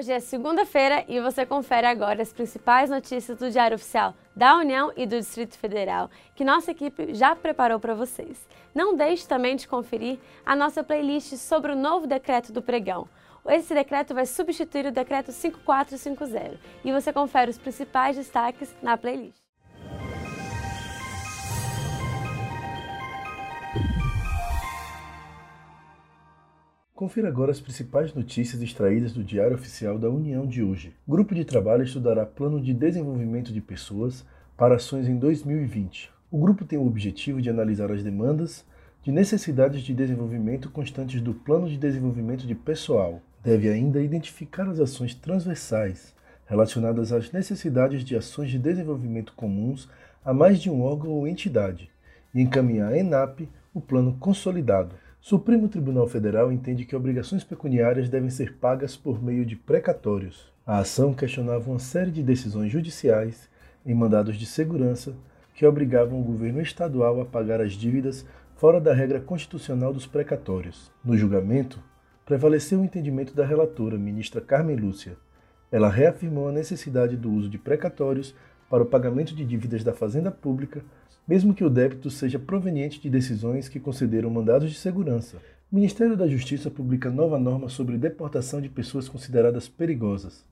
Hoje é segunda-feira e você confere agora as principais notícias do Diário Oficial da União e do Distrito Federal, que nossa equipe já preparou para vocês. Não deixe também de conferir a nossa playlist sobre o novo decreto do pregão. Esse decreto vai substituir o decreto 5450 e você confere os principais destaques na playlist. Confira agora as principais notícias extraídas do Diário Oficial da União de hoje. O grupo de trabalho estudará Plano de Desenvolvimento de Pessoas para ações em 2020. O grupo tem o objetivo de analisar as demandas de necessidades de desenvolvimento constantes do Plano de Desenvolvimento de Pessoal. Deve ainda identificar as ações transversais relacionadas às necessidades de ações de desenvolvimento comuns a mais de um órgão ou entidade e encaminhar à ENAP o plano consolidado. Supremo Tribunal Federal entende que obrigações pecuniárias devem ser pagas por meio de precatórios. A ação questionava uma série de decisões judiciais em mandados de segurança que obrigavam o governo estadual a pagar as dívidas fora da regra constitucional dos precatórios. No julgamento, prevaleceu o entendimento da relatora, ministra Carmen Lúcia. Ela reafirmou a necessidade do uso de precatórios para o pagamento de dívidas da Fazenda Pública mesmo que o débito seja proveniente de decisões que concederam mandados de segurança. O Ministério da Justiça publica nova norma sobre deportação de pessoas consideradas perigosas.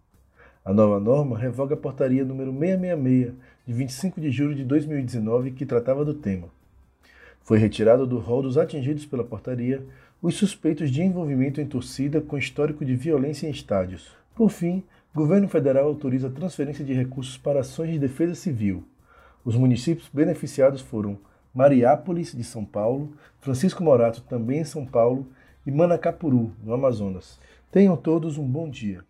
A nova norma revoga a portaria número 666, de 25 de julho de 2019, que tratava do tema. Foi retirado do rol dos atingidos pela portaria os suspeitos de envolvimento em torcida com histórico de violência em estádios. Por fim, governo federal autoriza transferência de recursos para ações de defesa civil. Os municípios beneficiados foram Mariápolis, de São Paulo, Francisco Morato, também em São Paulo, e Manacapuru, no Amazonas. Tenham todos um bom dia.